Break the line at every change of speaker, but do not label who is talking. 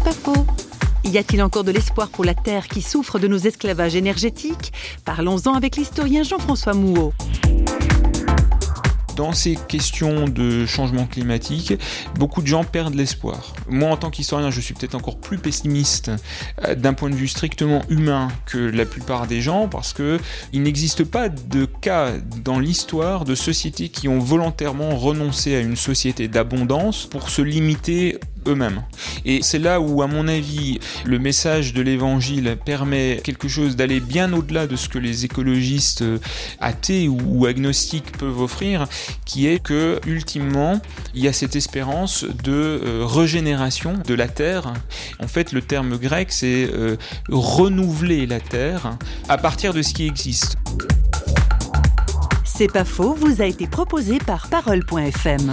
Pas faux. Y a-t-il encore de l'espoir pour la Terre qui souffre de nos esclavages énergétiques? Parlons-en avec l'historien Jean-François Mouot.
Dans ces questions de changement climatique, beaucoup de gens perdent l'espoir. Moi, en tant qu'historien, je suis peut-être encore plus pessimiste euh, d'un point de vue strictement humain que la plupart des gens, parce que il n'existe pas de cas dans l'histoire de sociétés qui ont volontairement renoncé à une société d'abondance pour se limiter eux-mêmes. Et c'est là où, à mon avis, le message de l'évangile permet quelque chose d'aller bien au-delà de ce que les écologistes euh, athées ou agnostiques peuvent offrir, qui est que, ultimement, il y a cette espérance de euh, régénération de la terre. En fait, le terme grec, c'est euh, renouveler la terre à partir de ce qui existe.
C'est pas faux, vous a été proposé par parole.fm.